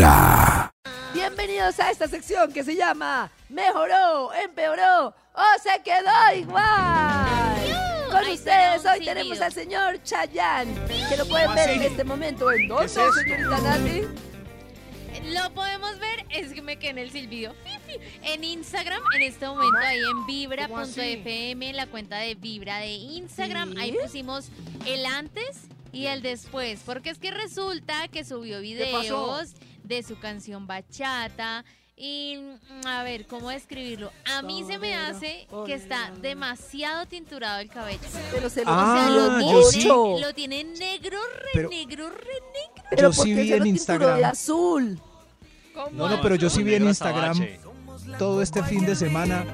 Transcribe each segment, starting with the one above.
Vibra. Bienvenidos a esta sección que se llama Mejoró, empeoró o se quedó igual. Con Ay, ustedes hoy tenemos al señor Chayanne, que lo pueden ver en este momento en dónde, es señorita Nati. Lo podemos ver, es que me quedé en el silbido. Fifi. En Instagram, en este momento, ahí en vibra.fm, la cuenta de Vibra de Instagram, Sí. ahí pusimos el antes y el después. Porque es que resulta que subió pasó? De su canción Bachata. Y mm, a ver, ¿cómo describirlo? A mí se me hace que está demasiado tinturado el cabello. Pero se lo Ah, o sea, lo, yo tiene, mucho. lo tiene negro, re Pero- negro, re negro. Pero Yo sí ¿por qué vi en Instagram. de azul. No, no, pero yo sí vi en Instagram todo este fin de semana.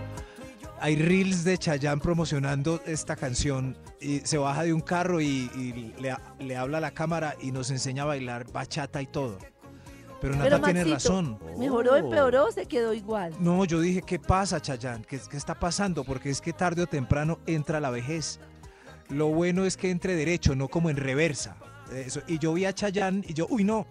Hay reels de Chayanne promocionando esta canción y se baja de un carro y, y le, le habla a la cámara y nos enseña a bailar bachata y todo. Pero Nata Pero tiene Maxito, razón. Mejoró, empeoró o se quedó igual. No, yo dije, ¿qué pasa, Chayanne? ¿Qué, ¿Qué está pasando? Porque es que tarde o temprano entra la vejez. Lo bueno es que entre derecho, no como en reversa. Eso. Y yo vi a Chayanne y yo, uy, no.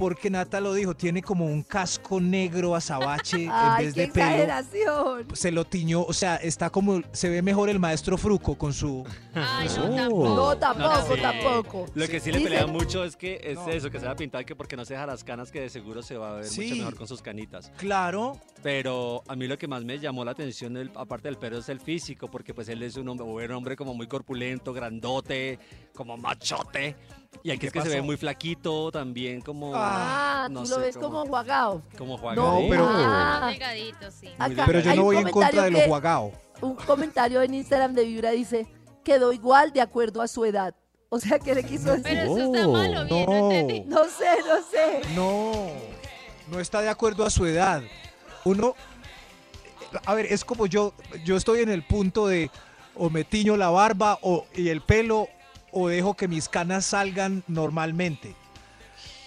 Porque Nata lo dijo, tiene como un casco negro azabache en vez qué de pelo. exageración. Se lo tiñó, o sea, está como, se ve mejor el maestro Fruco con su... Ay, Oh. no, tampoco. No, tampoco, sí. tampoco. Lo que sí le Dice- pelean mucho es que es No. eso, que se va a pintar que porque no se deja las canas, que de seguro se va a ver Sí. mucho mejor con sus canitas. Claro, Pero a mí lo que más me llamó la atención, el- aparte del pelo, es el físico, porque pues él es un hombre, un hombre como muy corpulento, grandote, como machote. Y aquí es que se ve muy flaquito también, como... Ah, no tú sé, lo ves como jugado. Como No, jugador. pero- ah, Delgadito, sí. acá pero yo no voy en contra de lo que- juagao. Un comentario en Instagram de Vibra dice, quedó igual de acuerdo a su edad. O sea, ¿qué le quiso decir? Pero eso está malo, bien, no no. entendí. No sé, no sé. No, no está de acuerdo a su edad. Uno, a ver, es como yo, yo estoy en el punto de o me tiño la barba o, y el pelo o dejo que mis canas salgan normalmente.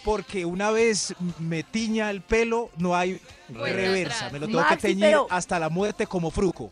Porque una vez me tiña el pelo, no hay Vuelta reversa. atrás. Me lo tengo Maxi, que teñir pero- hasta la muerte como fruco.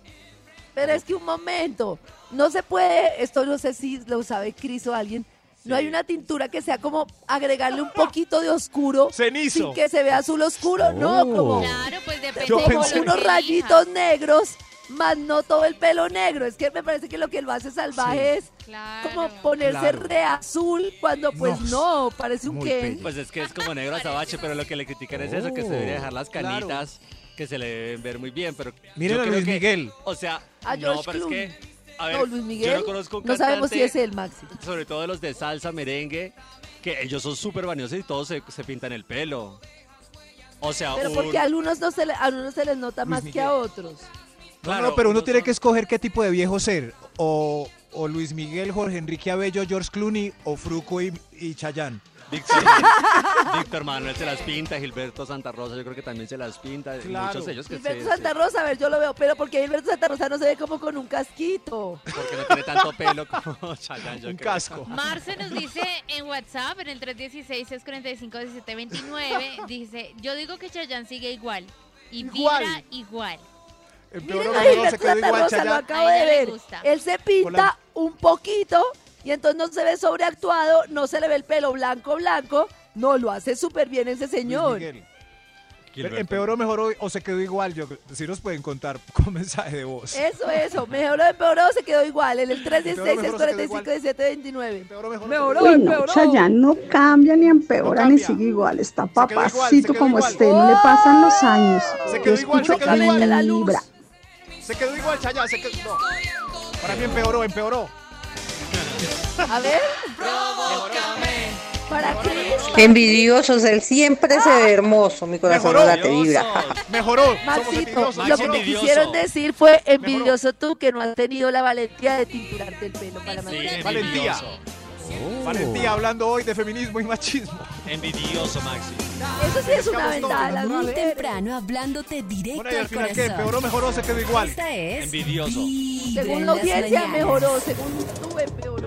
Pero es que un momento, no se puede, esto no sé si lo sabe Cris o alguien, no hay una tintura que sea como agregarle un poquito de oscuro Cenizo. sin que se vea azul oscuro, no, como, Claro, pues depende como pensé- unos rayitos negros, más no todo el pelo negro. Es que me parece que lo que lo hace salvaje es Claro. como ponerse Claro. re azul cuando pues No, no, parece un bello. Pues es que es como negro azabache, pero lo que le critican es eso, que se debería dejar las claro. canitas, que se le deben ver muy bien, pero Miren yo a creo Luis que- Miguel. O sea, A no, George pero es que, a ver, no, Luis Miguel, yo no conozco un no sabemos si cantante, es el Maxi. sobre todo de los de salsa, merengue, que ellos son súper vaniosos y todos se, se pintan el pelo. O sea, Pero un- porque a algunos, no se le- a algunos se les nota Luis más que a otros. No, claro, no, pero uno tiene son- que escoger qué tipo de viejo ser. O, o Luis Miguel, Jorge Enrique Abello, George Clooney, o Fruco y, y Chayanne. Víctor, Víctor Manuel se las pinta, Gilberto Santa Rosa yo creo que también se las pinta, Claro. muchos de ellos que Gilberto se- Santa Rosa, a ver, yo lo veo, pero porque Gilberto Santa Rosa no se ve como con un casquito. porque no tiene tanto pelo como Chayanne, yo Un creo. casco. Marce nos dice en WhatsApp, en el 316-645-1729, dice, yo digo que Chayanne sigue igual. Y Igual. vibra igual. Miren a mejoró, se Gilberto quedó Santa igual Rosa, lo acabo de ver. Él se pinta un poquito y entonces no se ve sobreactuado, no se le ve el pelo blanco, blanco. No, lo hace súper bien ese señor. ¿Empeoró, mejoró o se quedó igual? Yo, si nos pueden contar con mensaje de voz. Eso, eso. Mejoró, empeoró, se quedó igual. En el Empeoró, 316 mejoró, se quedó 45 1729 Empeoró, mejoró. Mejoró, Uy, no, empeoró. Chayanne no cambia ni empeora No ni sigue igual, está igual, papacito como igual. esté, no le pasan los años. Se Yo quedó se escucho quedó igual. la luz. Se quedó igual Chayanne. Se quedó, no. Para mí empeoró, empeoró. A ver. Para Cris. Envidiosos, él siempre se ve hermoso, mi corazón Mejoró. no late vibra. Mejoró. Maxito, lo que me quisieron decir fue envidioso tú que no has tenido la valentía de tinturarte el pelo para Sí, mantener. Valentía. envidioso. Valentía hablando hoy de feminismo y machismo. Envidioso, Maxi. Eso sí es una ventaja. Muy temprano hablándote directo Bueno, y al al final, ¿qué? corazón. ¿Empeoró, mejoró o se quedó igual? Esta es Envidioso. Según la audiencia mejoró, según tú empeoró.